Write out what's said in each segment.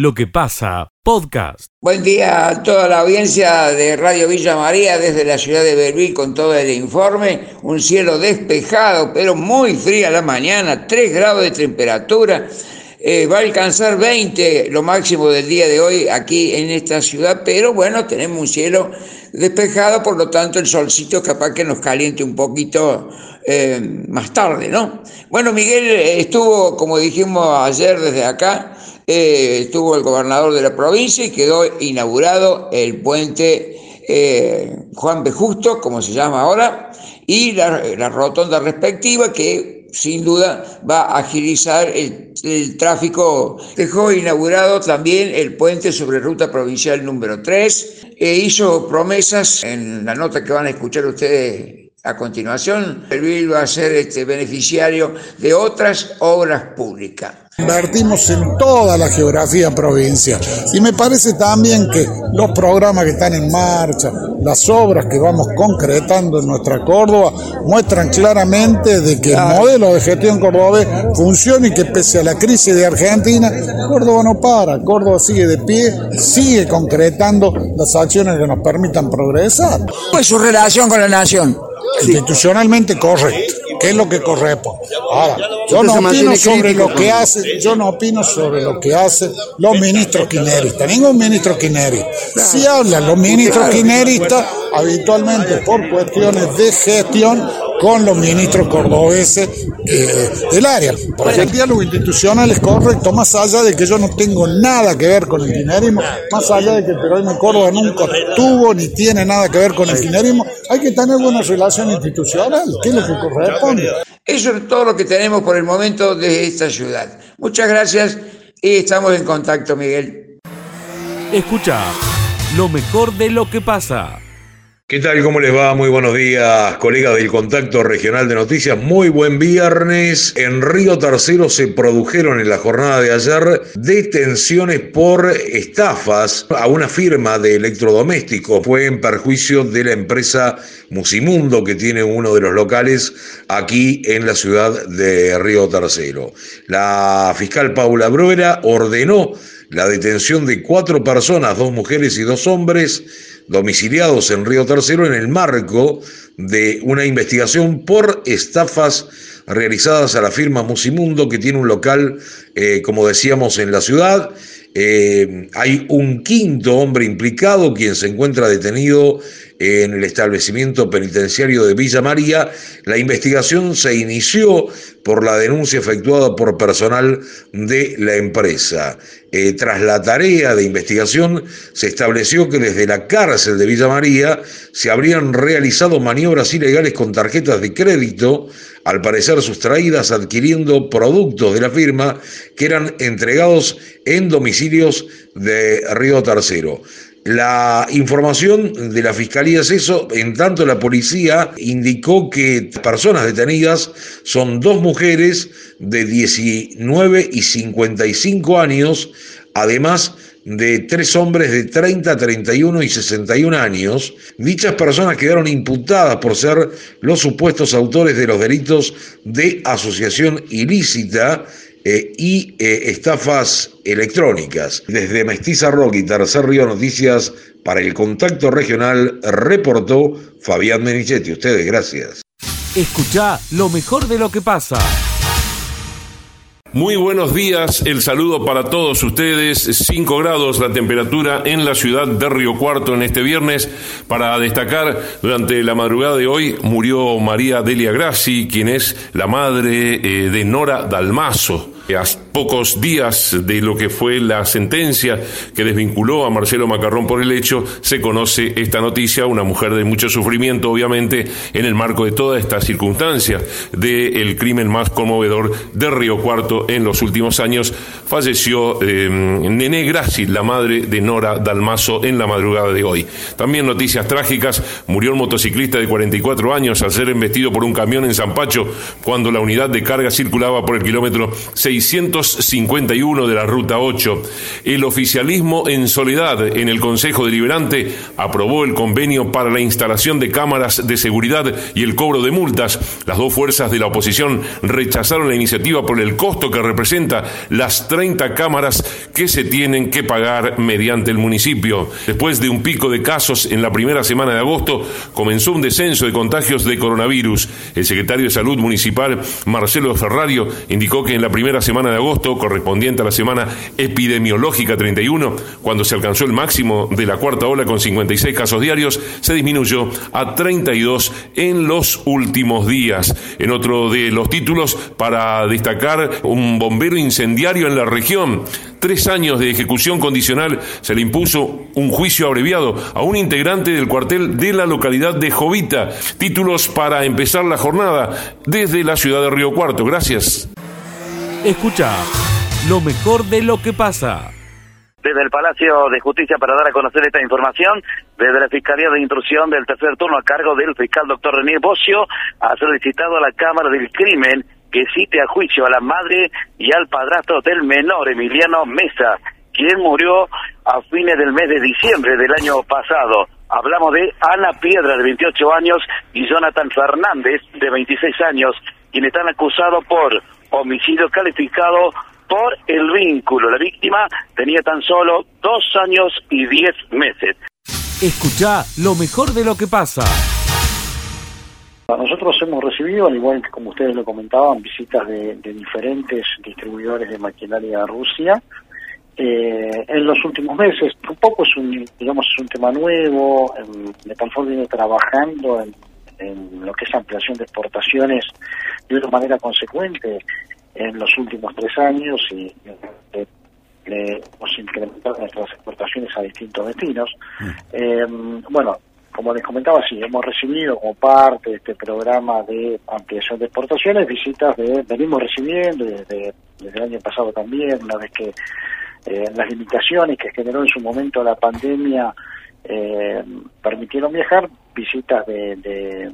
lo que pasa, podcast. Buen día a toda la audiencia de Radio Villa María desde la ciudad de Belville con todo el informe. Un cielo despejado, pero muy fría la mañana, 3 grados de temperatura. Eh, va a alcanzar 20 lo máximo del día de hoy aquí en esta ciudad, pero bueno, tenemos un cielo despejado, por lo tanto el solcito capaz que nos caliente un poquito eh, más tarde, ¿no? Bueno, Miguel estuvo, como dijimos ayer desde acá, eh, estuvo el gobernador de la provincia y quedó inaugurado el puente eh, Juan B. Justo, como se llama ahora, y la, rotonda respectiva que sin duda va a agilizar el, tráfico. Dejó inaugurado también el puente sobre ruta provincial número 3 e hizo promesas en la nota que van a escuchar ustedes a continuación, el va a ser este beneficiario de otras obras públicas. Invertimos en toda la geografía provincial y me parece también que los programas que están en marcha, las obras que vamos concretando en nuestra Córdoba muestran claramente de que el modelo de gestión cordobés funciona y que pese a la crisis de Argentina, Córdoba no para, Córdoba sigue de pie, sigue concretando las acciones que nos permitan progresar. ¿Cuál es su relación con la nación? institucionalmente correcto, que es lo que corresponde. Ahora, yo no opino sobre lo que hace, yo no opino sobre lo que hacen los ministros quineristas, ningún ministro quinerista. Si hablan los ministros quineristas, habitualmente por cuestiones de gestión, con los ministros cordobeses eh, del área. Porque el diálogo institucional es correcto, más allá de que yo no tengo nada que ver con el kinerismo, más allá de que el peronismo Córdoba nunca tuvo ni tiene nada que ver con el kinerismo, hay que tener buena relación institucional, que es lo que corresponde. Eso es todo lo que tenemos por el momento de esta ciudad. Muchas gracias y estamos en contacto, Miguel. Escucha lo mejor de lo que pasa. ¿Qué tal? ¿Cómo les va? Muy buenos días, colegas del Contacto Regional de Noticias. Muy buen viernes. En Río Tercero se produjeron en la jornada de ayer detenciones por estafas a una firma de electrodomésticos. Fue en perjuicio de la empresa Musimundo, que tiene uno de los locales aquí en la ciudad de Río Tercero. La fiscal Paula Bruera ordenó la detención de cuatro personas, dos mujeres y dos hombres, domiciliados en Río Tercero en el marco de una investigación por estafas realizadas a la firma Musimundo, que tiene un local, eh, como decíamos, en la ciudad. Eh, hay un quinto hombre implicado, quien se encuentra detenido en el establecimiento penitenciario de Villa María. La investigación se inició por la denuncia efectuada por personal de la empresa. Eh, tras la tarea de investigación, se estableció que desde la cárcel de Villa María se habrían realizado maniobras ilegales con tarjetas de crédito, al parecer sustraídas adquiriendo productos de la firma que eran entregados en domicilios de Río Tercero. La información de la Fiscalía es eso, en tanto la policía indicó que personas detenidas son dos mujeres de 19 y 55 años, además de tres hombres de 30, 31 y 61 años. Dichas personas quedaron imputadas por ser los supuestos autores de los delitos de asociación ilícita eh, y eh, estafas electrónicas. Desde Mestiza Rock y Tercer Río Noticias, para el Contacto Regional, reportó Fabián Menichetti. Ustedes, gracias. Escucha lo mejor de lo que pasa. Muy buenos días, el saludo para todos ustedes. 5 grados la temperatura en la ciudad de Río Cuarto en este viernes. Para destacar, durante la madrugada de hoy murió María Delia Grassi, quien es la madre eh, de Nora Dalmazo pocos días de lo que fue la sentencia que desvinculó a Marcelo Macarrón por el hecho, se conoce esta noticia, una mujer de mucho sufrimiento, obviamente, en el marco de toda esta circunstancia del crimen más conmovedor de Río Cuarto en los últimos años. Falleció eh, Nené Grassi, la madre de Nora Dalmazo, en la madrugada de hoy. También noticias trágicas, murió un motociclista de 44 años al ser embestido por un camión en Zampacho cuando la unidad de carga circulaba por el kilómetro 600 551 de la Ruta 8. El oficialismo en soledad en el Consejo Deliberante aprobó el convenio para la instalación de cámaras de seguridad y el cobro de multas. Las dos fuerzas de la oposición rechazaron la iniciativa por el costo que representa las 30 cámaras que se tienen que pagar mediante el municipio. Después de un pico de casos en la primera semana de agosto, comenzó un descenso de contagios de coronavirus. El secretario de Salud Municipal, Marcelo Ferrario, indicó que en la primera semana de agosto, correspondiente a la semana epidemiológica 31, cuando se alcanzó el máximo de la cuarta ola con 56 casos diarios, se disminuyó a 32 en los últimos días. En otro de los títulos, para destacar un bombero incendiario en la región, tres años de ejecución condicional, se le impuso un juicio abreviado a un integrante del cuartel de la localidad de Jovita. Títulos para empezar la jornada desde la ciudad de Río Cuarto. Gracias. Escucha lo mejor de lo que pasa. Desde el Palacio de Justicia para dar a conocer esta información, desde la Fiscalía de Instrucción del tercer turno a cargo del fiscal doctor René Bocio, ha solicitado a la Cámara del Crimen que cite a juicio a la madre y al padrastro del menor, Emiliano Mesa, quien murió a fines del mes de diciembre del año pasado. Hablamos de Ana Piedra, de 28 años, y Jonathan Fernández, de 26 años, quienes están acusados por homicidio calificado por el vínculo. La víctima tenía tan solo dos años y diez meses. Escucha lo mejor de lo que pasa. Nosotros hemos recibido, al igual que como ustedes lo comentaban, visitas de, diferentes distribuidores de maquinaria a Rusia eh, en los últimos meses. Un poco es un, digamos, es un tema nuevo. Metalfor viene trabajando en, lo que es ampliación de exportaciones de una manera consecuente en los últimos tres años y eh, hemos incrementado nuestras exportaciones a distintos destinos. Mm. Eh, bueno, como les comentaba, sí, hemos recibido como parte de este programa de ampliación de exportaciones visitas de, venimos recibiendo desde, el año pasado también, una vez que eh, las limitaciones que generó en su momento la pandemia eh, permitieron viajar, visitas de,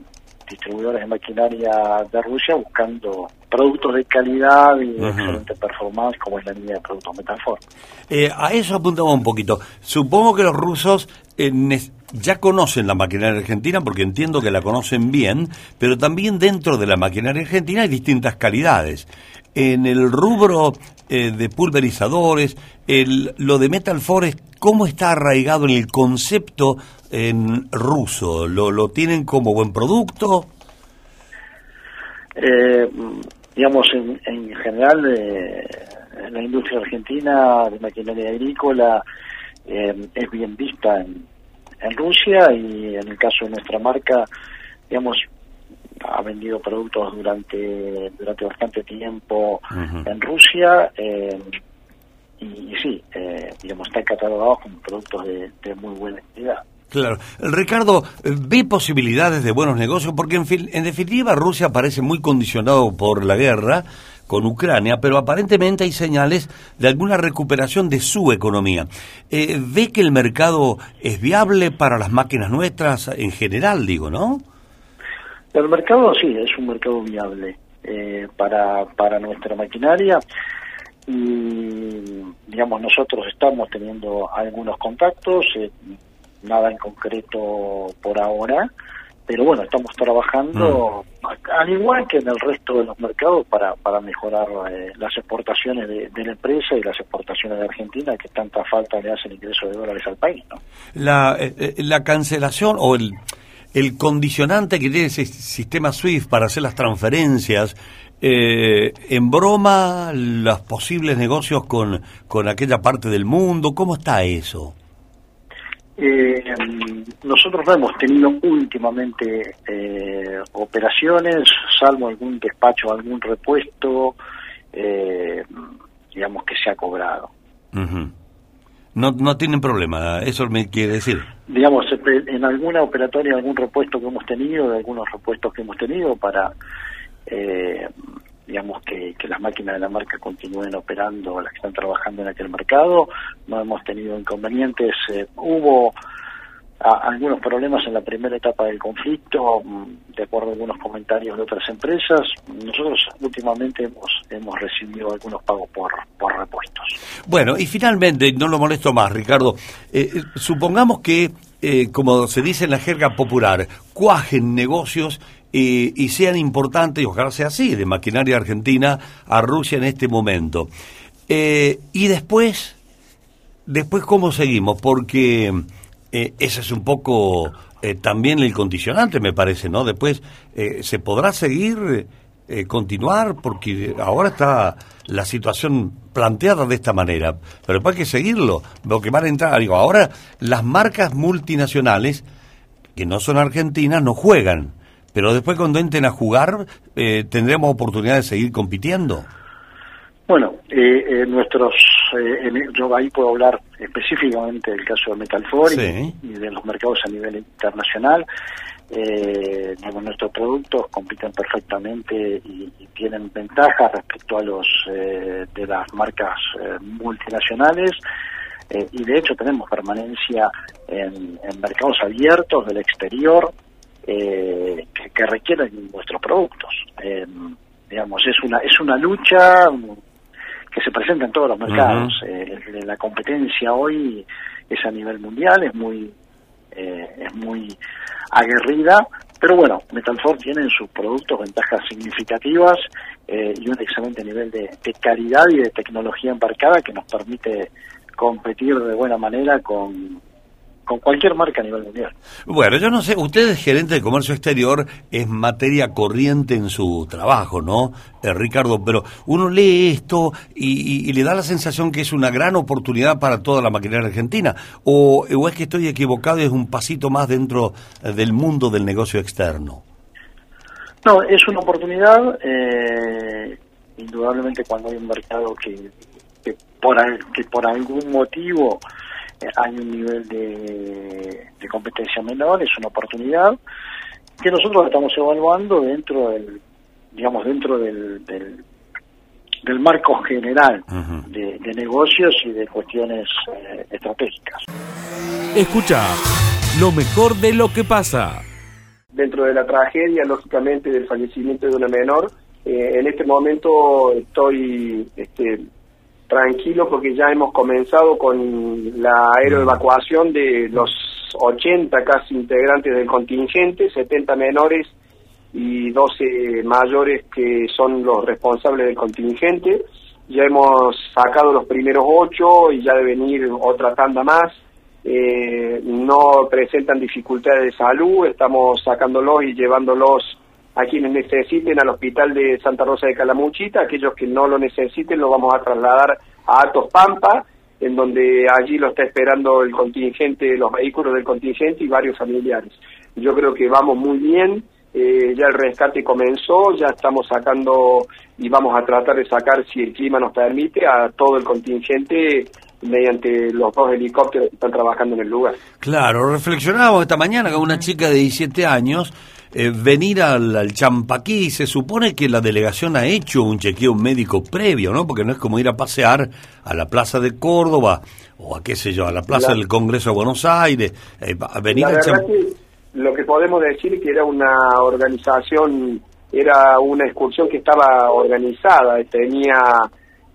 distribuidores de maquinaria de Rusia buscando productos de calidad y de excelente performance como es la línea de productos Metalfor. Eh, a eso apuntaba un poquito. Supongo que los rusos eh, ya conocen la maquinaria argentina porque entiendo que la conocen bien, pero también dentro de la maquinaria argentina hay distintas calidades. En el rubro eh, de pulverizadores, el, lo de Metal Forest, ¿cómo está arraigado en el concepto en ruso? ¿Lo, lo tienen como buen producto? Eh, digamos, en, en general, eh, la industria argentina de maquinaria agrícola eh, es bien vista en, en Rusia y en el caso de nuestra marca, digamos, ha vendido productos durante durante bastante tiempo en Rusia eh, y, sí, eh, digamos, está catalogado como productos de, de muy buena calidad. Claro. Ricardo, ¿ve posibilidades de buenos negocios? Porque en, en definitiva Rusia parece muy condicionado por la guerra con Ucrania, pero aparentemente hay señales de alguna recuperación de su economía. Eh, ¿Ve que el mercado es viable para las máquinas nuestras en general, digo, no? El mercado sí, es un mercado viable eh, para, para nuestra maquinaria y digamos nosotros estamos teniendo algunos contactos, eh, nada en concreto por ahora, pero bueno, estamos trabajando, mm. al igual que en el resto de los mercados, para, para mejorar eh, las exportaciones de, la empresa y las exportaciones de Argentina, que tanta falta le hacen ingresos de dólares al país. ¿no? La, eh, la cancelación o el, el condicionante que tiene ese sistema SWIFT para hacer las transferencias, en broma los posibles negocios con, con aquella parte del mundo, ¿cómo está eso? Eh, nosotros no hemos tenido últimamente eh, operaciones, salvo algún despacho, algún repuesto, eh, digamos que se ha cobrado. No, no tienen problema, eso me quiere decir. Digamos, en alguna operatoria, algún repuesto que hemos tenido, de algunos repuestos que hemos tenido para eh, digamos que, que las máquinas de la marca continúen operando, las que están trabajando en aquel mercado. No hemos tenido inconvenientes. Eh, hubo algunos problemas en la primera etapa del conflicto, mm, de acuerdo a algunos comentarios de otras empresas. Nosotros últimamente hemos, hemos recibido algunos pagos por, por repuestos. Bueno, y finalmente, no lo molesto más, Ricardo, eh, eh, supongamos que, eh, como se dice en la jerga popular, cuajen negocios y sean importantes, y ojalá sea así, de maquinaria argentina a Rusia en este momento. y después, después, ¿cómo seguimos? Porque eh, ese es un poco eh, también el condicionante, me parece, ¿no? Después, eh, ¿se podrá seguir, continuar? Porque ahora está la situación planteada de esta manera, pero después hay que seguirlo, lo que van a entrar, digo, ahora las marcas multinacionales, que no son argentinas, no juegan, pero después cuando entren a jugar, tendremos oportunidad de seguir compitiendo. Bueno, eh, nuestros, eh, yo ahí puedo hablar específicamente del caso de Metalfor y, de los mercados a nivel internacional. Eh, nuestros productos compiten perfectamente y, tienen ventajas respecto a los eh, de las marcas multinacionales. y de hecho tenemos permanencia en, mercados abiertos del exterior que, que, requieren nuestros productos digamos es una es una lucha que se presenta en todos los mercados. Eh, la competencia hoy es a nivel mundial, es muy eh, es muy aguerrida, pero bueno, Metalfor tiene en sus productos ventajas significativas eh, y un excelente nivel de, de, calidad y de tecnología embarcada que nos permite competir de buena manera con, con cualquier marca a nivel mundial. Bueno, yo no sé, usted es gerente de comercio exterior, es materia corriente en su trabajo, ¿no, eh, Ricardo? Pero uno lee esto y, le da la sensación que es una gran oportunidad para toda la maquinaria argentina, o, es que estoy equivocado y es un pasito más dentro eh, del mundo del negocio externo. No, es una oportunidad, eh, indudablemente cuando hay un mercado que, que, por, que por algún motivo eh, hay un nivel de, competencia menor, es una oportunidad que nosotros estamos evaluando dentro del, digamos, dentro del, del, marco general de, negocios y de cuestiones eh, estratégicas. Escucha lo mejor de lo que pasa. Dentro de la tragedia, lógicamente, del fallecimiento de una menor, eh, en este momento estoy este, tranquilo porque ya hemos comenzado con la aeroevacuación de los 80 casi integrantes del contingente, 70 menores y 12 mayores que son los responsables del contingente. Ya hemos sacado los primeros 8 y ya debe venir otra tanda más. Eh, no presentan dificultades de salud, estamos sacándolos y llevándolos a quienes necesiten al hospital de Santa Rosa de Calamuchita, aquellos que no lo necesiten lo vamos a trasladar a Atos Pampa, en donde allí lo está esperando el contingente, los vehículos del contingente y varios familiares. Yo creo que vamos muy bien, eh, ya el rescate comenzó, ya estamos sacando y vamos a tratar de sacar, si el clima nos permite, a todo el contingente mediante los dos helicópteros que están trabajando en el lugar. Claro, reflexionábamos esta mañana con una chica de 17 años eh, venir al, Champaquí, se supone que la delegación ha hecho un chequeo médico previo, ¿no? Porque no es como ir a pasear a la Plaza de Córdoba o a qué sé yo, a la Plaza del Congreso de Buenos Aires, eh, a venir al Lo que podemos decir es que era una organización, era una excursión que estaba organizada, tenía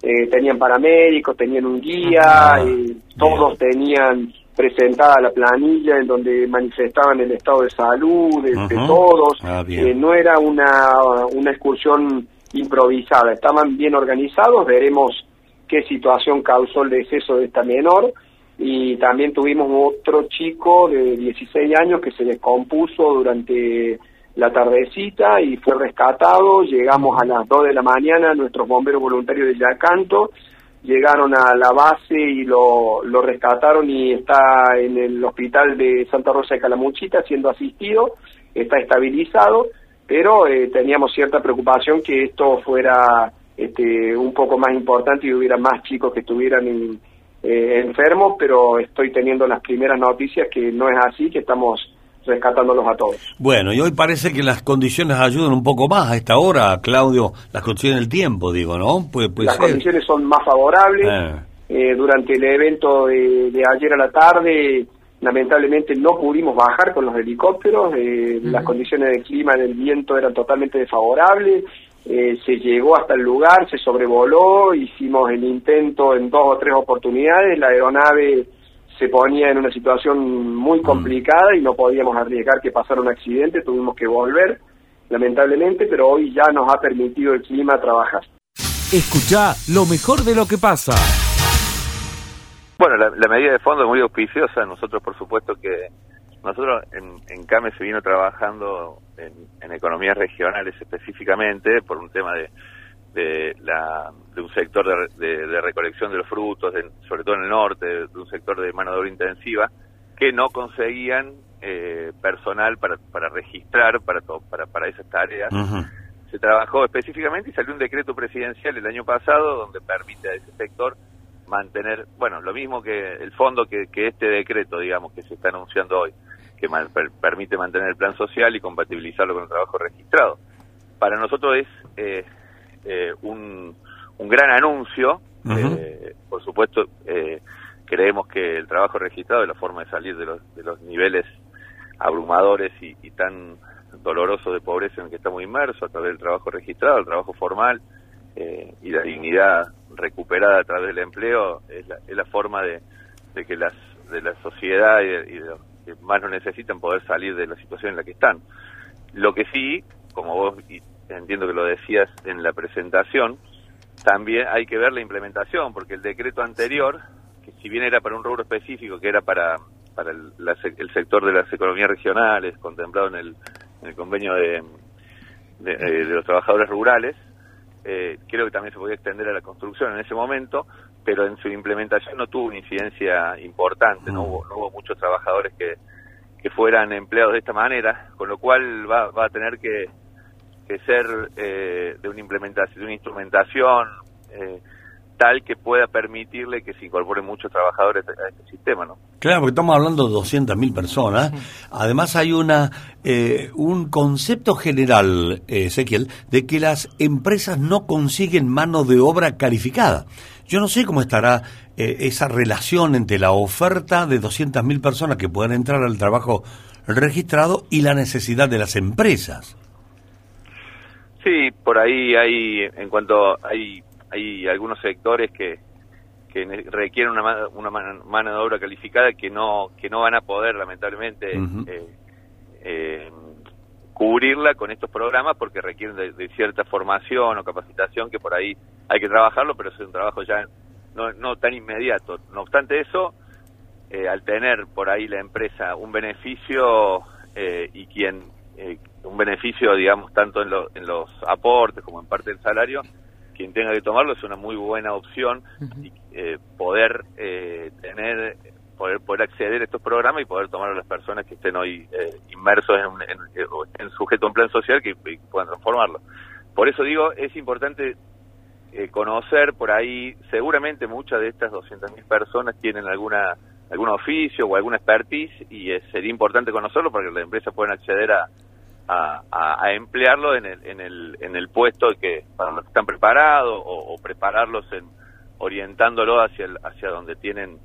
eh, tenían paramédicos, tenían un guía, y todos tenían presentada la planilla en donde manifestaban el estado de salud de, todos, ah, eh, no era una, una excursión improvisada, estaban bien organizados, veremos qué situación causó el deceso de esta menor. Y también tuvimos otro chico de 16 años que se descompuso durante la tardecita y fue rescatado, llegamos a las 2 de la mañana, nuestros bomberos voluntarios de Yacanto llegaron a la base y lo, lo rescataron y está en el hospital de Santa Rosa de Calamuchita siendo asistido, está estabilizado, pero eh, teníamos cierta preocupación que esto fuera este, un poco más importante y hubiera más chicos que estuvieran eh, enfermos, pero estoy teniendo las primeras noticias que no es así, que estamos rescatándolos a todos. Bueno, y hoy parece que las condiciones ayudan un poco más a esta hora, Claudio, las condiciones del tiempo, digo, ¿no? las condiciones son más favorables. Eh. Eh, durante el evento de, ayer a la tarde lamentablemente no pudimos bajar con los helicópteros, eh, las condiciones del clima, del viento eran totalmente desfavorables, eh, se llegó hasta el lugar, se sobrevoló, hicimos el intento en dos o tres oportunidades, la aeronave se ponía en una situación muy complicada y no podíamos arriesgar que pasara un accidente, tuvimos que volver, lamentablemente, pero hoy ya nos ha permitido el clima trabajar. Escucha lo mejor de lo que pasa. Bueno, la, medida de fondo es muy auspiciosa. Nosotros, por supuesto, que nosotros en, en CAME se vino trabajando en, economías regionales específicamente por un tema de, de, la, de un sector de, recolección de los frutos, sobre todo en el norte, de, un sector de mano de obra intensiva, que no conseguían eh, personal para, para registrar para, para, para esas tareas. Se trabajó específicamente y salió un decreto presidencial el año pasado donde permite a ese sector mantener, bueno, lo mismo que el fondo que, este decreto, digamos, que se está anunciando hoy, que permite mantener el plan social y compatibilizarlo con el trabajo registrado. Para nosotros es eh, eh, un, un, gran anuncio, eh, por supuesto, creemos que el trabajo registrado es la forma de salir de los, de los niveles abrumadores y, y tan dolorosos de pobreza en el que estamos inmersos a través del trabajo registrado, el trabajo formal y la dignidad recuperada a través del empleo es la, es la forma de, que las de la sociedad y, de, los que más lo necesitan poder salir de la situación en la que están. Lo que sí, como vos entiendo que lo decías en la presentación, también hay que ver la implementación, porque el decreto anterior, que si bien era para un rubro específico, que era para, para el, el sector de las economías regionales, contemplado en el, en el convenio de, de, eh, de los trabajadores rurales, eh, creo que también se podía extender a la construcción en ese momento, pero en su implementación no tuvo una incidencia importante, no, hubo, no hubo muchos trabajadores que, que fueran empleados de esta manera, con lo cual va, va a tener que, que ser eh, de una implementación, de una instrumentación eh, tal que pueda permitirle que se incorporen muchos trabajadores a este sistema, ¿no? Claro, porque estamos hablando de 200.000 personas. Además hay una eh, un concepto general, eh, Ezequiel, de que las empresas no consiguen mano de obra calificada. Yo no sé cómo estará eh, esa relación entre la oferta de 200.000 personas que puedan entrar al trabajo registrado y la necesidad de las empresas. Sí, por ahí hay, en cuanto hay hay algunos sectores que, que requieren una, una mano de obra calificada que no que no van a poder lamentablemente eh, eh, cubrirla con estos programas porque requieren de, cierta formación o capacitación que por ahí hay que trabajarlo pero es un trabajo ya no, no tan inmediato. No obstante eso eh, al tener por ahí la empresa un beneficio y quien un beneficio digamos tanto en, en los aportes como en parte del salario quien tenga que tomarlo es una muy buena opción y, eh, poder eh, tener poder poder acceder a estos programas y poder tomar a las personas que estén hoy eh, inmersos en, en, en, sujeto a un plan social que, puedan transformarlo. Por eso digo, es importante conocer por ahí, seguramente muchas de estas 200.000 personas tienen alguna algún oficio o alguna expertise y sería importante conocerlo para que las empresas puedan acceder a, a, emplearlo en el, en el, en el puesto que para los que están preparados o, prepararlos en orientándolo hacia hacia donde tienen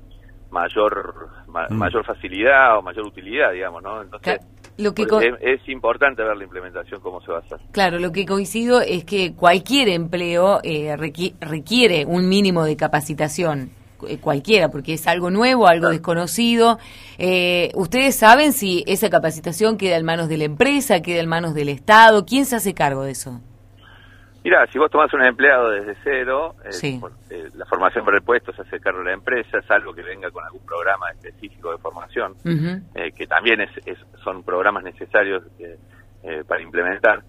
mayor mm. mayor facilidad o mayor utilidad digamos no entonces lo que es, importante ver la implementación cómo se va a hacer. Claro lo que coincido es que cualquier empleo eh, requiere un mínimo de capacitación cualquiera, porque es algo nuevo, algo desconocido. Eh, ¿Ustedes saben si esa capacitación queda en manos de la empresa, queda en manos del Estado? ¿Quién se hace cargo de eso? Mira, si vos tomás un empleado desde cero, eh, la formación para el puesto se hace cargo de la empresa, salvo que venga con algún programa específico de formación, que también es, son programas necesarios para implementar.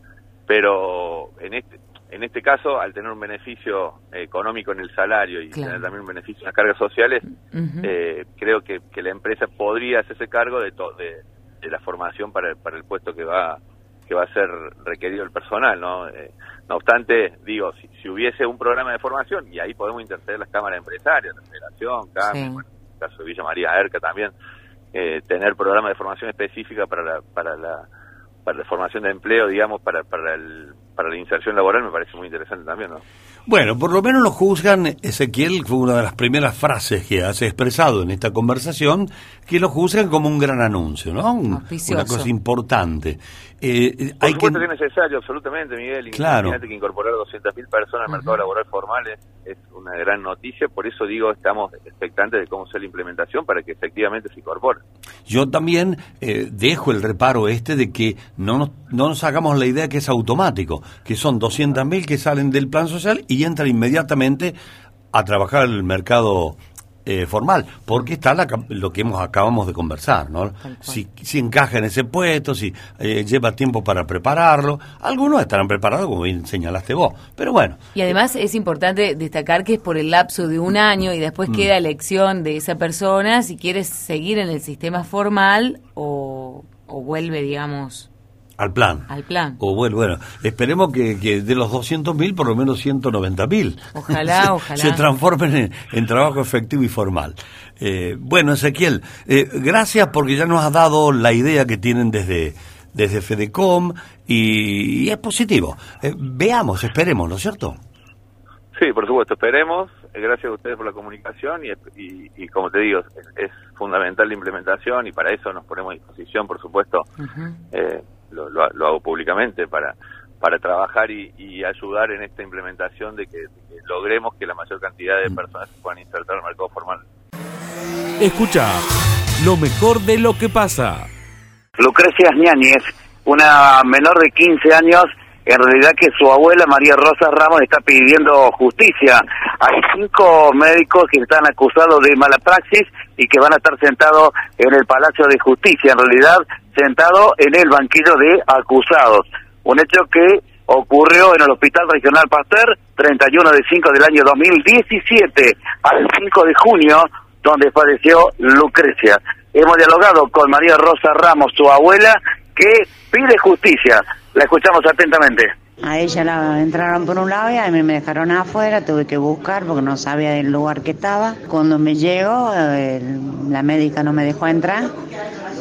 Pero en este, en este caso, al tener un beneficio económico en el salario y tener también un beneficio en las cargas sociales, eh, creo que, la empresa podría hacerse cargo de, de, la formación para el, para el puesto que va que va a ser requerido el personal, ¿no? Eh, no obstante, digo, si, hubiese un programa de formación, y ahí podemos interceder las cámaras empresarias, la Federación, CAMI, en el caso de Villa María Erca también, eh, tener programas de formación específica para la, para la para la formación de empleo, digamos, para, para, el, para la inserción laboral me parece muy interesante también, ¿no? Bueno, por lo menos lo juzgan, Ezequiel, fue una de las primeras frases que has expresado en esta conversación, que lo juzgan como un gran anuncio, ¿no? una cosa importante. Eh, Por hay supuesto que... es necesario, absolutamente, Miguel. Claro. Imagínate que incorporar 200.000 personas al mercado laboral formal es, una gran noticia, por eso digo, estamos expectantes de cómo sea la implementación para que efectivamente se incorpore. Yo también eh, dejo el reparo este de que no nos, no nos hagamos la idea que es automático, que son 200.000 que salen del plan social y entran inmediatamente a trabajar el mercado eh, formal, porque está lo que hemos acabamos de conversar, ¿no? Si, si, encaja en ese puesto, si eh, lleva tiempo para prepararlo, algunos estarán preparados, como bien señalaste vos, pero bueno. Y además es importante destacar que es por el lapso de un año y después mm. queda elección de esa persona si quiere seguir en el sistema formal o, o vuelve, digamos, al plan. Al plan. O bueno, bueno, esperemos que, de los 200.000 por lo menos 190.000. Ojalá, ojalá. Se transformen en, trabajo efectivo y formal. Eh, bueno, Ezequiel, eh, gracias porque ya nos has dado la idea que tienen desde, desde Fedecom y, es positivo. Eh, veamos, esperemos, ¿no es cierto? Sí, por supuesto, esperemos. Gracias a ustedes por la comunicación y, y, como te digo, es, fundamental la implementación y para eso nos ponemos a disposición, por supuesto, lo, lo, hago públicamente para para trabajar y, ayudar en esta implementación de que, logremos que la mayor cantidad de mm. personas se puedan insertar el mercado formal. Escucha lo mejor de lo que pasa. Lucrecia Ñáñez, una menor de 15 años, en realidad que su abuela María Rosa Ramos está pidiendo justicia. Hay cinco médicos que están acusados de mala praxis y que van a estar sentados en el Palacio de Justicia. En realidad sentado en el banquillo de acusados. Un hecho que ocurrió en el Hospital Regional Pasteur, 31 de 5 del año 2017 al 5 de junio, donde falleció Lucrecia. Hemos dialogado con María Rosa Ramos, su abuela, que pide justicia. La escuchamos atentamente. A ella la entraron por un lado y a mí me dejaron afuera, tuve que buscar porque no sabía del lugar que estaba. Cuando me llego, la médica no me dejó entrar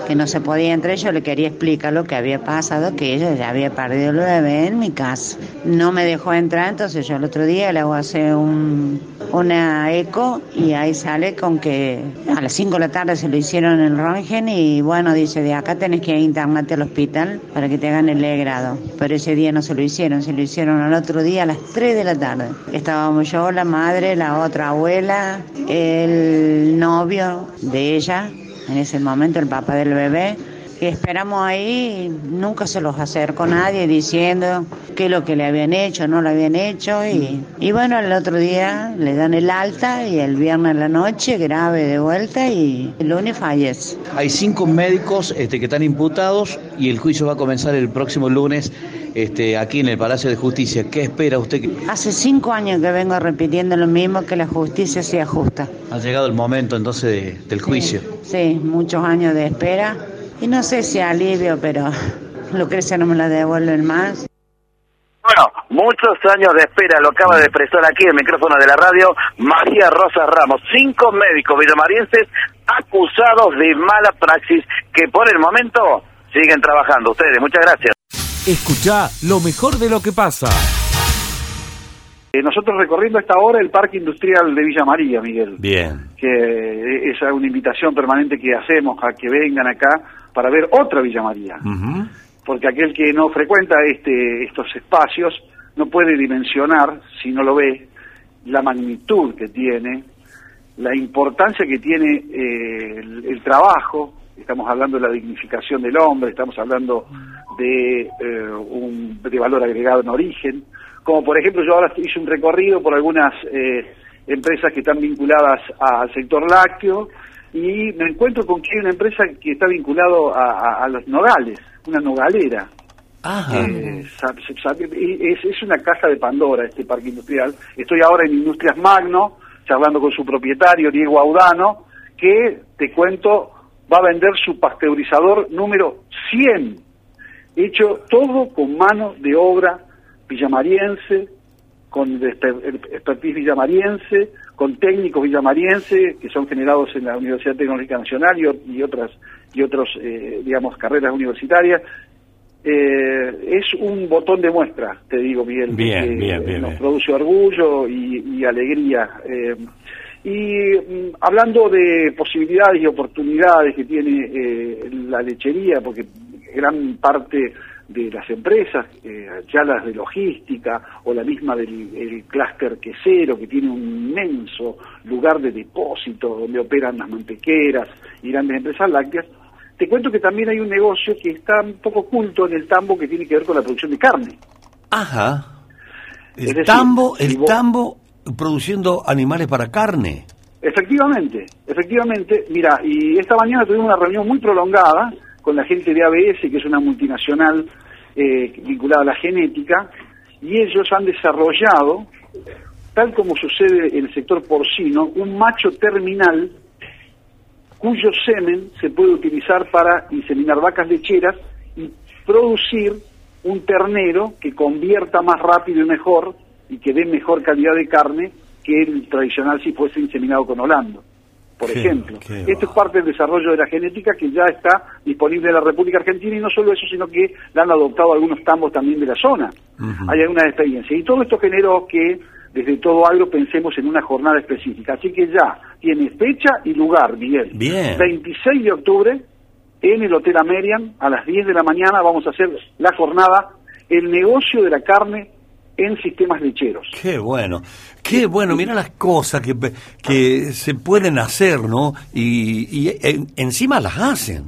que no se podía entre ellos, le quería explicar lo que había pasado, que ella ya había perdido el bebé en mi casa. No me dejó entrar, entonces yo el otro día le hago hacer un, una eco y ahí sale con que a las 5 de la tarde se lo hicieron el Rongen y bueno, dice, de acá tenés que internarte al hospital para que te hagan el grado. Pero ese día no se lo hicieron, se lo hicieron al otro día a las 3 de la tarde. Estábamos yo, la madre, la otra abuela, el novio de ella en ese momento el papá del bebé. Y esperamos ahí, nunca se los acercó nadie diciendo qué es lo que le habían hecho, no lo habían hecho. Y, y bueno, el otro día le dan el alta y el viernes en la noche grave de vuelta y el lunes fallece. Hay cinco médicos este, que están imputados y el juicio va a comenzar el próximo lunes este, aquí en el Palacio de Justicia. ¿Qué espera usted? Hace cinco años que vengo repitiendo lo mismo, que la justicia sea justa. Ha llegado el momento entonces del juicio. Sí, muchos años de espera. Y no sé si alivio, pero Lucrecia no me la devuelven más. Bueno, muchos años de espera, lo acaba de expresar aquí el micrófono de la radio María Rosa Ramos. Cinco médicos villamarienses acusados de mala praxis que por el momento siguen trabajando. Ustedes, muchas gracias. Escucha lo mejor de lo que pasa. Eh, nosotros recorriendo esta hora el Parque Industrial de Villa María, Miguel. Bien. Que es una invitación permanente que hacemos a que vengan acá para ver otra Villa María. Porque aquel que no frecuenta este, estos espacios no puede dimensionar, si no lo ve, la magnitud que tiene, la importancia que tiene eh, el, trabajo, estamos hablando de la dignificación del hombre, estamos hablando de, eh, un, de valor agregado en origen, como por ejemplo yo ahora hice un recorrido por algunas eh, empresas que están vinculadas al sector lácteo y me encuentro con que hay una empresa que está vinculado a, los nogales, una nogalera. Eh, es, es una caja de Pandora este parque industrial. Estoy ahora en Industrias Magno, charlando con su propietario, Diego Audano, que, te cuento, va a vender su pasteurizador número 100 hecho todo con mano de obra villamariense, con expertise villamariense, con técnicos villamariense que son generados en la Universidad Tecnológica Nacional y, otras y otros eh, digamos carreras universitarias eh, es un botón de muestra, te digo, Miguel. Bien, que bien, bien, Nos produce orgullo y, y alegría. eh, y mm, hablando de posibilidades y oportunidades que tiene eh, la lechería, porque gran parte de las empresas, eh, ya las de logística o la misma del el clúster quesero, que tiene un inmenso lugar de depósito donde operan las mantequeras y grandes empresas lácteas, te cuento que también hay un negocio que está un poco oculto en el tambo que tiene que ver con la producción de carne. Ajá. El decir, tambo, el tambo produciendo animales para carne. Efectivamente, efectivamente. Mira, y esta mañana tuvimos una reunión muy prolongada con la gente de ABS, que es una multinacional eh, vinculada a la genética, y ellos han desarrollado, tal como sucede en el sector porcino, un macho terminal cuyo semen se puede utilizar para inseminar vacas lecheras y producir un ternero que convierta más rápido y mejor y que dé mejor calidad de carne que el tradicional si fuese inseminado con holando, por Qué- ejemplo. qué Esto es parte del desarrollo de la genética que ya está disponible en la República Argentina y no solo eso, sino que la han adoptado algunos tambos también de la zona. Hay algunas experiencias. Y todo esto generó que desde todo agro pensemos en una jornada específica. Así que ya tiene fecha y lugar, Miguel. Bien. 26 de octubre en el Hotel Amerian a las 10 de la mañana vamos a hacer la jornada El negocio de la carne en sistemas lecheros. Qué bueno, qué bueno, mira las cosas que, que se pueden hacer, ¿no? Y, y en- encima las hacen.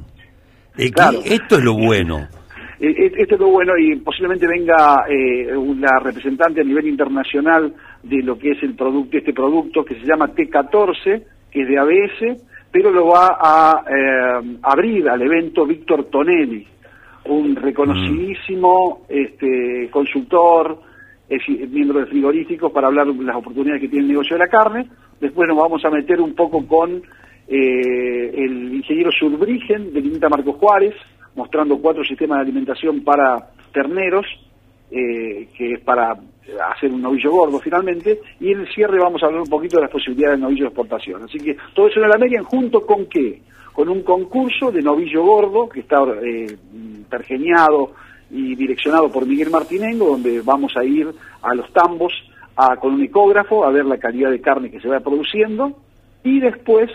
Eh, Claro. Esto es lo bueno. Eh, eh, Esto es lo bueno y posiblemente venga eh, una representante a nivel internacional de lo que es el producto, este producto que se llama T14, que es de ABS, pero lo va a eh, abrir al evento Víctor Tonelli, un reconocidísimo este, consultor, es miembro de frigoríficos para hablar de las oportunidades que tiene el negocio de la carne. Después nos vamos a meter un poco con eh, el ingeniero Surbrigen de Quinta Marco Juárez, mostrando cuatro sistemas de alimentación para terneros, eh, que es para hacer un novillo gordo finalmente, y en el cierre vamos a hablar un poquito de las posibilidades del novillo de exportación. Así que todo eso en el American, junto con qué? Con un concurso de novillo gordo que está eh, pergeniado y direccionado por Miguel Martinengo, donde vamos a ir a los tambos a- con un ecógrafo a ver la calidad de carne que se va produciendo, y después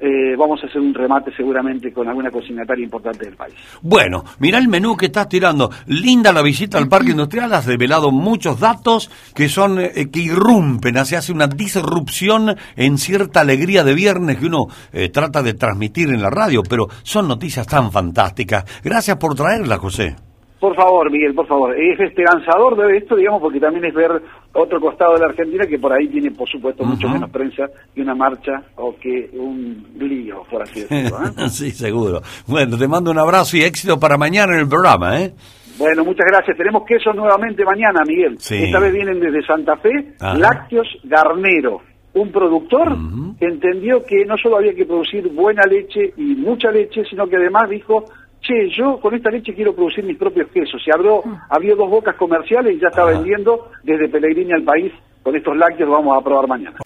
eh, vamos a hacer un remate seguramente con alguna consignataria importante del país. Bueno, mira el menú que estás tirando. Linda la visita al Parque Industrial, has revelado muchos datos que son eh, que irrumpen, se hace una disrupción en cierta alegría de viernes que uno eh, trata de transmitir en la radio, pero son noticias tan fantásticas. Gracias por traerlas, José. Por favor, Miguel, por favor. Es esperanzador de esto, digamos, porque también es ver otro costado de la Argentina que por ahí tiene, por supuesto, mucho menos prensa que una marcha o que un lío, por así decirlo. ¿eh? sí, seguro. Bueno, te mando un abrazo y éxito para mañana en el programa, ¿eh? Bueno, muchas gracias. Tenemos quesos nuevamente mañana, Miguel. Sí. Esta vez vienen desde Santa Fe, Ajá. Lácteos Garnero, un productor que entendió que no solo había que producir buena leche y mucha leche, sino que además dijo, che, yo con esta leche quiero producir mis propios quesos. Y abrió, abrió dos bocas comerciales y ya está vendiendo desde Pellegrini al país. Con estos lácteos vamos a probar mañana.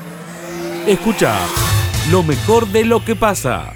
Escucha lo mejor de lo que pasa.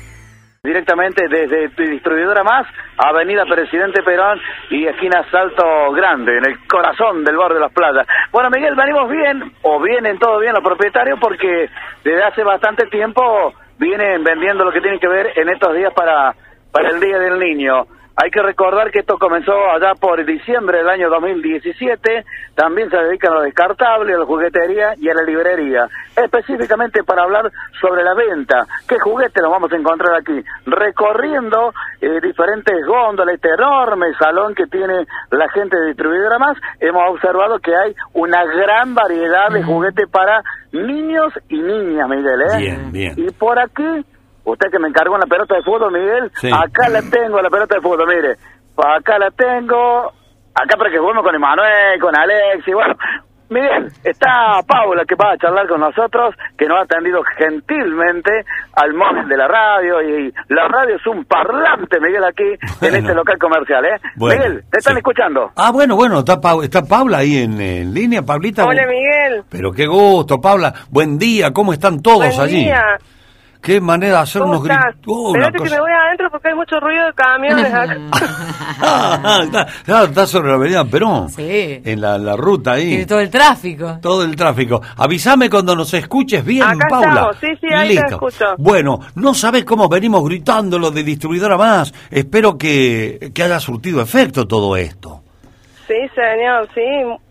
Directamente desde tu distribuidora más, Avenida Presidente Perón y esquina Salto Grande, en el corazón del barrio de Las Playas. Bueno, Miguel, venimos bien, o vienen todo bien los propietarios, porque desde hace bastante tiempo vienen vendiendo lo que tiene que ver en estos días para, para el Día del Niño. Hay que recordar que esto comenzó allá por diciembre del año 2017. También se dedican a lo descartable, a la juguetería y a la librería. Específicamente para hablar sobre la venta. ¿Qué juguetes nos vamos a encontrar aquí? Recorriendo eh, diferentes góndolas, este enorme salón que tiene la gente de distribuidora más, hemos observado que hay una gran variedad de juguetes para niños y niñas, Miguel. ¿eh? Bien, bien. Y por aquí, usted que me encargó en la pelota de fútbol, Miguel, Sí. acá la tengo, la pelota de fútbol, mire. Acá la tengo, acá para que juguemos con Emanuel, con Alex, y bueno. Miguel, está Paula que va a charlar con nosotros, que nos ha atendido gentilmente al móvil de la radio, y la radio es un parlante, Miguel, aquí en este local comercial, ¿eh? Bueno, Miguel, ¿te están escuchando? Ah, bueno, bueno, está, Pau- está Paula ahí en, en línea, Pablita. Hola Miguel. Pero qué gusto, Paula. Buen día, ¿cómo están todos Buen allí? día. Qué manera de hacer ¿Cómo unos gritos. Oh, Espérate que me voy adentro porque hay mucho ruido de camiones acá. Ah, está, sobre la avenida Perón. Sí. En la, la ruta ahí. Tiene todo el tráfico. Todo el tráfico. Avísame cuando nos escuches bien, Acá Paula. estamos, sí, sí, ahí te Listo. escucho. Bueno, no sabes cómo venimos gritando lo de distribuidora más. Espero que, que haya surtido efecto todo esto. Sí, señor, sí.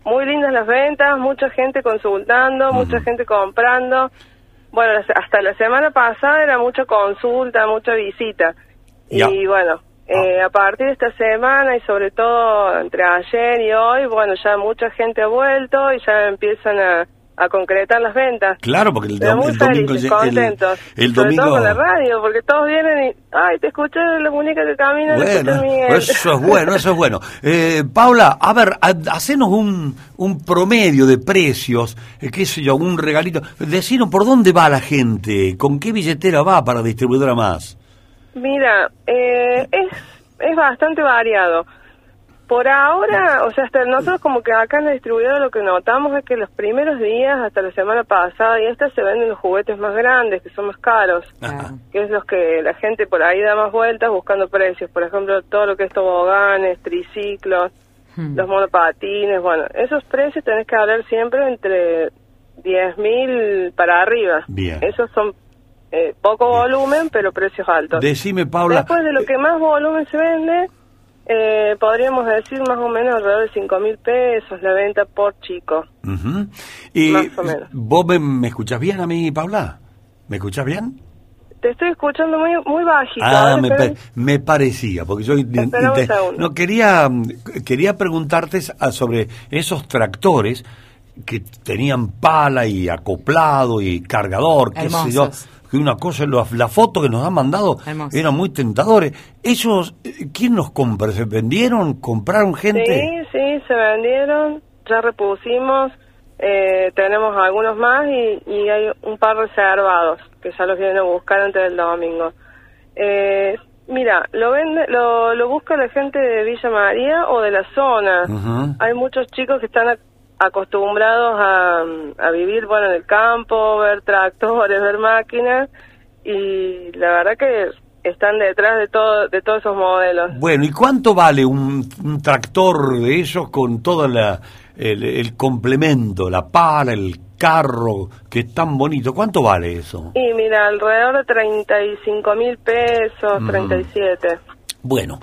Muy lindas las ventas, mucha gente consultando, mucha gente comprando. Bueno, hasta la semana pasada era mucha consulta, mucha visita. Ya. Y bueno, eh, a partir de esta semana y sobre todo entre ayer y hoy, bueno, ya mucha gente ha vuelto y ya empiezan a, a concretar las ventas. Claro, porque el, dom- el domingo... felices, el- contentos. el Sobre domingo... todo con la radio, porque todos vienen y, ay, te escuché la única que camina, Bueno, Miguel. eso es bueno, eso es bueno. Eh, Paula, a ver, ha- hacenos un, un promedio de precios, eh, qué sé yo, un regalito. Decinos por dónde va la gente, con qué billetera va para distribuidora más. Mira, eh, es, es bastante variado. Por ahora, o sea, hasta nosotros como que acá en la distribuidora lo que notamos es que los primeros días, hasta la semana pasada y esta, se venden los juguetes más grandes, que son más caros, que es los que la gente por ahí da más vueltas buscando precios. Por ejemplo, todo lo que es toboganes, triciclos, los monopatines, bueno, esos precios tenés que hablar siempre entre 10 mil para arriba. Bien. Esos son eh, poco volumen, pero precios altos. Decime, Paula, Después de lo que más volumen se vende, eh, podríamos decir más o menos alrededor de 5 mil pesos la venta por chico. Ujú. y Más o menos. ¿vos me, me escuchás bien a mí, Paula? ¿Me escuchás bien? Te estoy escuchando muy muy bajito. Ah, me, espera- pa- me parecía, porque yo no quería quería preguntarte a- sobre esos tractores que tenían pala y acoplado y cargador, qué sé yo, Hermosos. Que una cosa, lo- la foto que nos han mandado Hermosos. eran muy tentadores. Esos, eh, ¿quién los compra? ¿Se vendieron? ¿Compraron gente? Sí, sí, se vendieron, ya repusimos, eh, tenemos algunos más y, y hay un par reservados que ya los vienen a buscar antes del domingo. Eh, mira, lo vende, lo, lo busca la gente de Villa María o de la zona. Hay muchos chicos que están acostumbrados a, a vivir, bueno, en el campo, ver tractores, ver máquinas y la verdad que están detrás de todo, de todos esos modelos. Bueno, ¿y cuánto vale un, un tractor de esos con todo la, el, el complemento, la pala, el carro, que es tan bonito? ¿Cuánto vale eso? Y mira, alrededor de 35 mil pesos, Mm. 37. Bueno,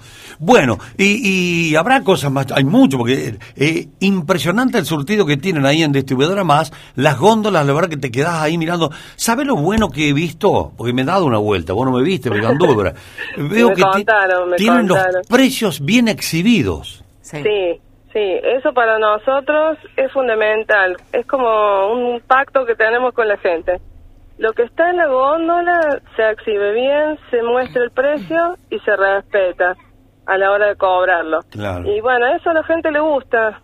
bueno, y, y habrá cosas más, hay mucho, porque eh, impresionante el surtido que tienen ahí en Distribuidora Más, las góndolas, la verdad que te quedás ahí mirando. ¿Sabe lo bueno que he visto? Porque me he dado una vuelta, vos no me viste, pero. Veo Me que contaron, me tienen contaron. los precios bien exhibidos. Sí. sí, eso para nosotros es fundamental. Es como un pacto que tenemos con la gente. Lo que está en la góndola se exhibe bien, se muestra el precio y se respeta a la hora de cobrarlo. Claro. Y bueno, eso a la gente le gusta.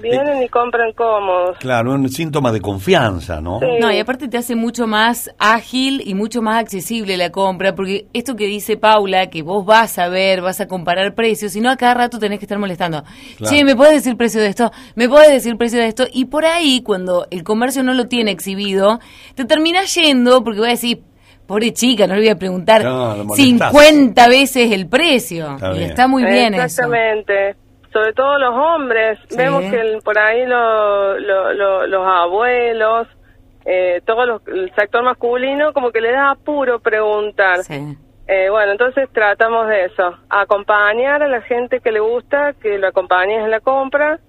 Vienen y compran cómodos. Claro, un síntoma de confianza, ¿no? No, y aparte te hace mucho más ágil y mucho más accesible la compra, porque esto que dice Paula, que vos vas a ver, vas a comparar precios, y no a cada rato tenés que estar molestando. Claro. Che, ¿me puedes decir precio de esto? ¿Me puedes decir precio de esto? Y por ahí, cuando el comercio no lo tiene exhibido, te terminás yendo porque voy a decir, pobre chica, no le voy a preguntar No, lo molestás. 50 veces el precio. Está y está muy bien eso. Exactamente. Sobre todo los hombres. Sí. Vemos que el- por ahí lo- lo- lo- los abuelos, eh, todo los- el sector masculino, como que le da apuro preguntar. Eh, bueno, entonces tratamos de eso. Acompañar a la gente que le gusta, que lo acompañes en la compra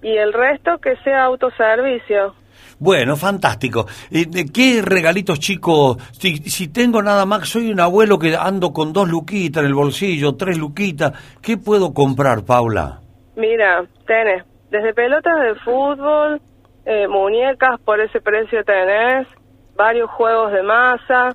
y el resto que sea autoservicio. Bueno, fantástico. Eh, ¿de ¿Qué regalitos chicos? Si, si tengo nada más, soy un abuelo que ando con dos luquitas en el bolsillo, tres luquitas, ¿qué puedo comprar, Paula? Mira, tenés desde pelotas de fútbol, eh, muñecas por ese precio tenés, varios juegos de masa,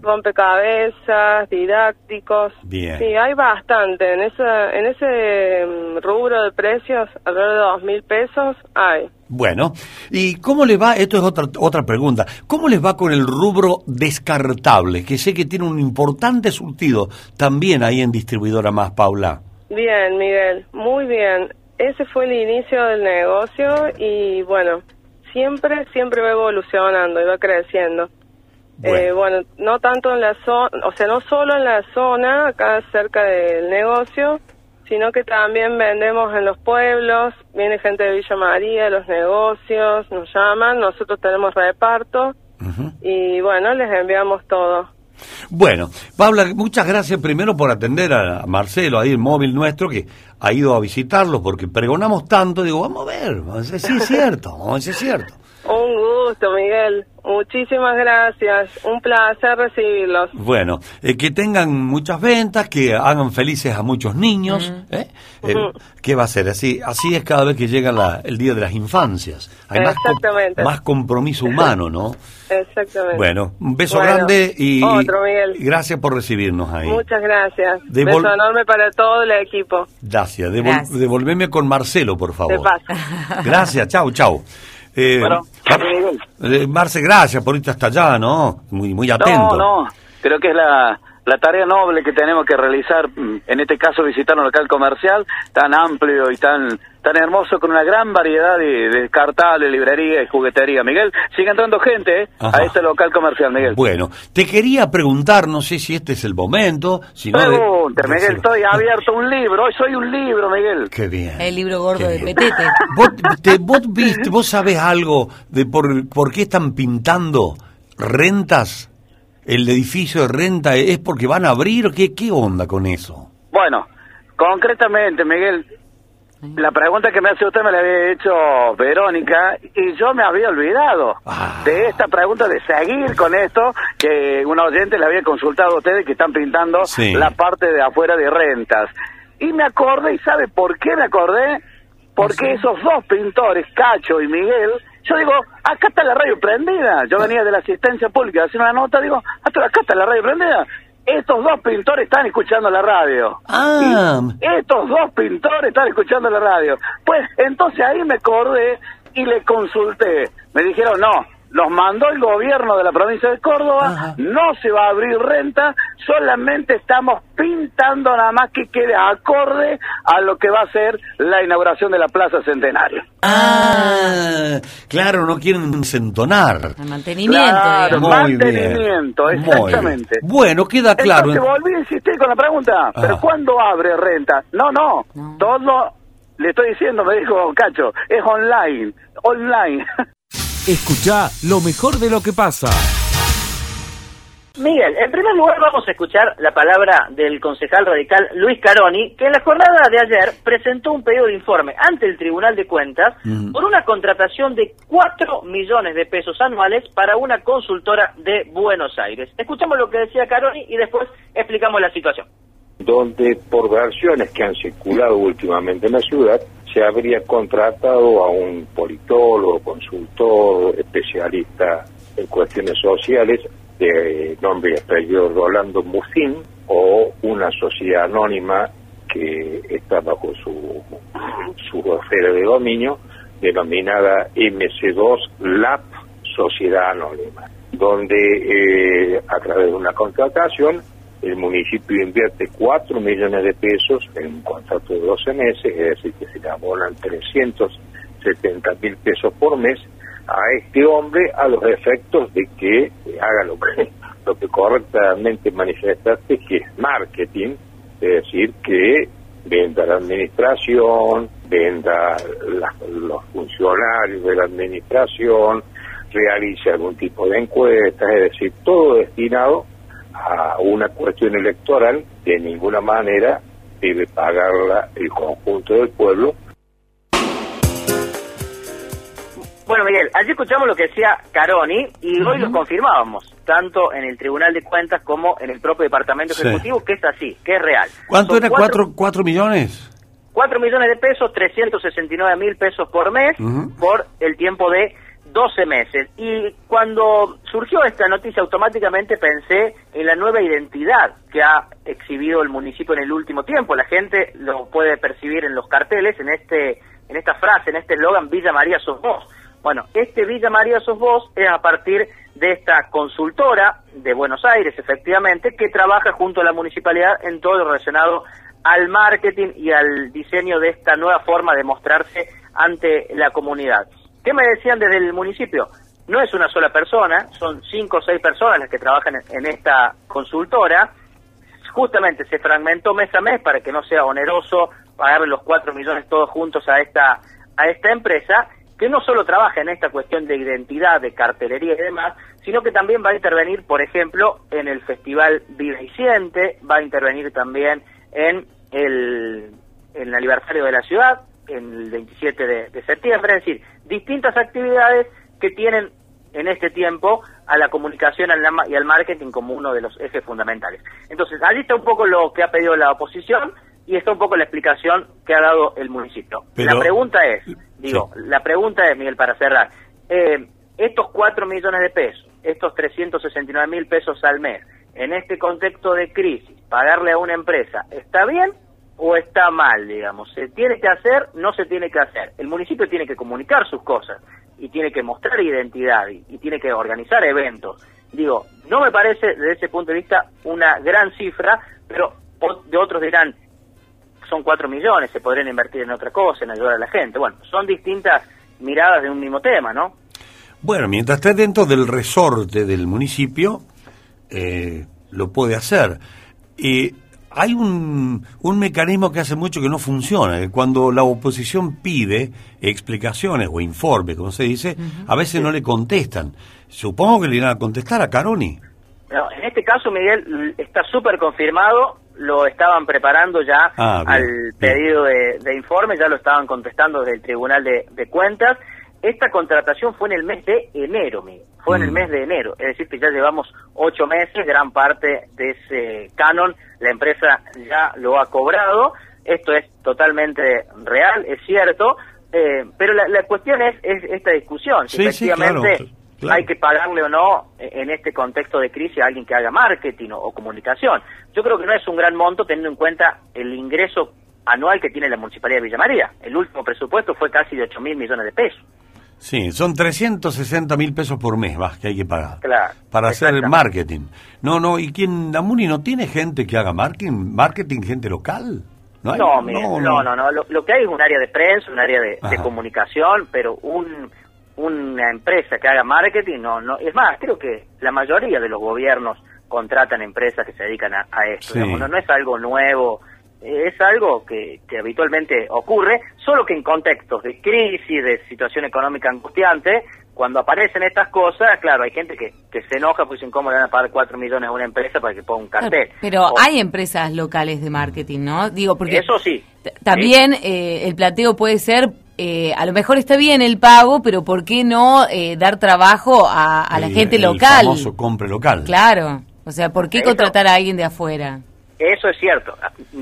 rompecabezas, didácticos. Bien. Sí, hay bastante. En, esa, en ese mm, rubro de precios, alrededor de dos mil pesos, hay. Bueno, ¿y cómo le va? Esto es otra, otra pregunta. ¿Cómo les va con el rubro descartable? Que sé que tiene un importante surtido también ahí en Distribuidora Más, Paula. Bien, Miguel, muy bien. Ese fue el inicio del negocio y bueno, siempre, siempre va evolucionando y va creciendo. Eh, bueno, no tanto en la zona, o sea, no solo en la zona, acá cerca del negocio, sino que también vendemos en los pueblos, viene gente de Villa María, los negocios, nos llaman, nosotros tenemos reparto y bueno, les enviamos todo. Bueno, Paula, muchas gracias primero por atender a Marcelo, ahí el móvil nuestro, que ha ido a visitarlo porque pregonamos tanto, digo, vamos a ver, vamos sí es cierto, vamos a decir, es cierto. Un gusto, Miguel. Muchísimas gracias. Un placer recibirlos. Bueno, eh, que tengan muchas ventas, que hagan felices a muchos niños. ¿eh? Eh, ¿Qué va a ser? Así, así es cada vez que llega la- el Día de las Infancias. Hay más, com- Exactamente. más compromiso humano, ¿no? Exactamente. Bueno, un beso Bueno, grande y Otro, Miguel. y gracias por recibirnos ahí. Muchas gracias. Devol- Beso enorme para todo el equipo. Gracias. Devol- Gracias. Devolveme con Marcelo, por favor. paz. Gracias, chau, chau. Eh, Bueno, eh, Marce, gracias por irte hasta allá, ¿no? Muy, muy atento. No, no, creo que es la, la tarea noble que tenemos que realizar, mm, en este caso visitar un local comercial tan amplio y tan tan hermoso con una gran variedad de, de cartales, librería y juguetería. Miguel, sigue entrando gente eh, a este local comercial, Miguel. Bueno, te quería preguntar, no sé si este es el momento, si no... de- Pregunte, Miguel, estoy abierto a un libro, hoy soy un libro, Miguel. Qué bien. El libro gordo de Petete. ¿Vos, te- vos viste, vos sabés algo de por, por qué están pintando rentas? El edificio de renta es porque van a abrir o qué, qué onda con eso? Bueno, concretamente, Miguel, la pregunta que me hace usted me la había hecho Verónica y yo me había olvidado Ah. de esta pregunta de seguir con esto que un oyente le había consultado a ustedes que están pintando Sí. la parte de afuera de rentas. Y me acordé, ¿y sabe por qué me acordé? Porque esos dos pintores, Cacho y Miguel, yo digo, acá está la radio prendida. Yo venía de la asistencia pública a hacer una nota, digo, "Ah, acá está la radio prendida. Estos dos pintores están escuchando la radio. Ah, Estos dos pintores están escuchando la radio. Pues entonces ahí me acordé y le consulté. Me dijeron, no, los mandó el gobierno de la provincia de Córdoba, no se va a abrir renta, solamente estamos pintando nada más que quede acorde a lo que va a ser la inauguración de la Plaza Centenario. ah, claro, no quieren sentonar. El mantenimiento. Claro, mantenimiento, Muy bien. exactamente. Bueno, queda claro. Entonces volví a insistir con la pregunta, ¿pero Ah. cuándo abre renta? No, no, todo, le estoy diciendo, me dijo Cacho, es online, online. Escucha lo mejor de lo que pasa. Miguel, en primer lugar vamos a escuchar la palabra del concejal radical Luis Caroni, que en la jornada de ayer presentó un pedido de informe ante el Tribunal de Cuentas por una contratación de 4 millones de pesos anuales para una consultora de Buenos Aires. Escuchamos lo que decía Caroni y después explicamos la situación. Donde por versiones que han circulado últimamente en la ciudad se habría contratado a un politólogo, consultor, especialista en cuestiones sociales de nombre y apellido Rolando Musin o una sociedad anónima que está bajo su, su de dominio denominada MC2 LAP Sociedad Anónima, donde eh, a través de una contratación el municipio invierte 4 millones de pesos en un contrato de 12 meses, es decir, que se le abonan 370 mil pesos por mes a este hombre a los efectos de que haga lo que, lo que correctamente manifestaste, que es marketing, es decir, que venda la administración, venda la- los funcionarios de la administración, realice algún tipo de encuesta, es decir, todo destinado a una cuestión electoral de ninguna manera debe pagarla el conjunto del pueblo Bueno, Miguel, allí escuchamos lo que decía Caroni y hoy lo confirmábamos, tanto en el Tribunal de Cuentas como en el propio Departamento Sí. Ejecutivo, que es así, que es real. ¿Cuánto Son era? cuatro- ¿Cuatro, cuatro millones? 4 millones de pesos, 369 mil pesos por mes por el tiempo de 12 meses. Y cuando surgió esta noticia, automáticamente pensé en la nueva identidad que ha exhibido el municipio en el último tiempo. La gente lo puede percibir en los carteles, en este en esta frase, en este eslogan, Villa María sos vos. Bueno, este Villa María sos vos es a partir de esta consultora de Buenos Aires, efectivamente, que trabaja junto a la municipalidad en todo lo relacionado al marketing y al diseño de esta nueva forma de mostrarse ante la comunidad. ¿Qué me decían desde el municipio? no es una sola persona, son cinco o seis personas las que trabajan en esta consultora. Justamente se fragmentó mes a mes para que no sea oneroso pagarle los cuatro millones todos juntos a esta a esta empresa que no solo trabaja en esta cuestión de identidad, de cartelería y demás, sino que también va a intervenir, por ejemplo, en el Festival Vive y Siente, va a intervenir también en el, en el aniversario de la ciudad, el 27 de, septiembre, es decir, distintas actividades que tienen en este tiempo a la comunicación y al marketing como uno de los ejes fundamentales. Entonces, allí está un poco lo que ha pedido la oposición, y está un poco la explicación que ha dado el municipio. la pregunta es, digo, la pregunta es, Miguel, para cerrar, eh, estos 4 millones de pesos, estos 369 mil pesos al mes, en este contexto de crisis, pagarle a una empresa, ¿está bien o está mal, digamos? ¿Se tiene que hacer? ¿No se tiene que hacer? El municipio tiene que comunicar sus cosas y tiene que mostrar identidad y, tiene que organizar eventos. Digo, no me parece desde ese punto de vista una gran cifra, pero de otros dirán, son 4 millones, se podrían invertir en otra cosa, en ayudar a la gente. Bueno, son distintas miradas de un mismo tema, ¿no? Bueno, mientras esté dentro del resorte del municipio, eh, lo puede hacer. Y hay un, un mecanismo que hace mucho que no funciona, que cuando la oposición pide explicaciones o informes, como se dice, a veces no le contestan. Supongo que le irán a contestar a Caroni. en este caso, Miguel, está súper confirmado lo estaban preparando ya ah, al pedido de, informe, ya lo estaban contestando desde el Tribunal de, Cuentas. Esta contratación fue en el mes de enero, fue en el mm. mes de enero, es decir, que ya llevamos ocho meses, gran parte de ese canon la empresa ya lo ha cobrado, esto es totalmente real, es cierto, eh, pero la, cuestión es, esta discusión, si efectivamente hay que pagarle o no en este contexto de crisis a alguien que haga marketing o, comunicación. Yo creo que no es un gran monto teniendo en cuenta el ingreso anual que tiene la Municipalidad de Villa María. El último presupuesto fue casi de 8 mil millones de pesos. Sí, son 360 mil pesos por mes más que hay que pagar. Claro. Para hacer el marketing. No, no, ¿y quién, la MUNI no tiene gente que haga marketing, marketing gente local? No, no, no, no, no, Lo, que hay es un área de prensa, un área de comunicación, pero un, una empresa que haga marketing, no, no, es más, creo que la mayoría de los gobiernos contratan empresas que se dedican a, esto, no, no, es algo nuevo, es algo que, que, habitualmente ocurre, solo que en contextos de crisis, de situación económica angustiante, cuando aparecen estas cosas, claro, hay gente que, que se enoja pues dicen cómo le van a pagar 4 millones a una empresa para que ponga un cartel. Pero hay empresas locales de marketing, ¿no? Digo, porque eso sí. También eh, el plateo puede ser eh, a lo mejor está bien el pago, pero ¿por qué no eh, dar trabajo a, la gente local? El famoso compre local. Claro, o sea, ¿por qué contratar a alguien de afuera? Eso es cierto.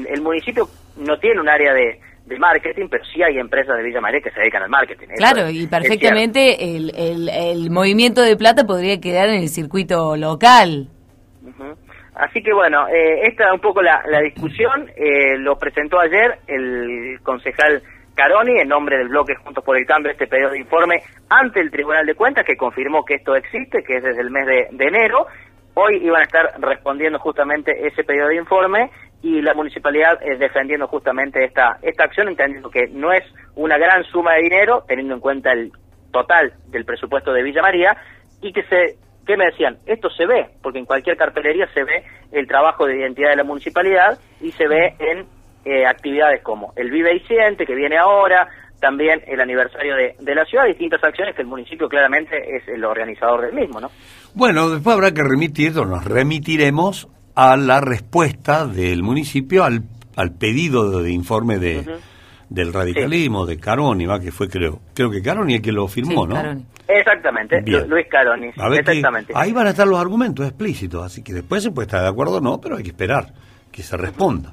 El municipio no tiene un área de, marketing, pero sí hay empresas de Villa María que se dedican al marketing. claro, y perfectamente el, el, movimiento de plata podría quedar en el circuito local. Así que bueno, eh, esta es un poco la, la discusión. lo presentó ayer el concejal Caroni, en nombre del bloque Juntos por el Cambio, este pedido de informe ante el Tribunal de Cuentas, que confirmó que esto existe, que es desde el mes de, enero. Hoy iban a estar respondiendo justamente ese pedido de informe y la municipalidad es defendiendo justamente esta, esta acción, entendiendo que no es una gran suma de dinero, teniendo en cuenta el total del presupuesto de Villa María, y que se, ¿qué me decían? Esto se ve, porque en cualquier cartelería se ve el trabajo de identidad de la municipalidad y se ve en eh, actividades como el Vive y Siente, que viene ahora, también el aniversario de, la ciudad, distintas acciones que el municipio claramente es el organizador del mismo, ¿no? Bueno, después habrá que remitir, o nos remitiremos a la respuesta del municipio al, al pedido de informe de, del radicalismo, de Caroni, ¿va? que fue creo, creo que Caroni el que lo firmó, ¿no? Exactamente, Luis Caroni, exactamente. ahí van a estar los argumentos explícitos, así que después se puede estar de acuerdo o no, pero hay que esperar que se responda.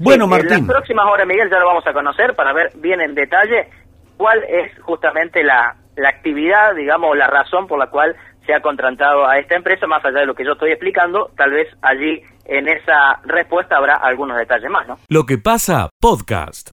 Bueno, Martín. En las próximas horas, Miguel, ya lo vamos a conocer para ver bien en detalle cuál es justamente la, la actividad, digamos, la razón por la cual se ha contratado a esta empresa, más allá de lo que yo estoy explicando, tal vez allí en esa respuesta habrá algunos detalles más, ¿no? Lo que pasa, podcast.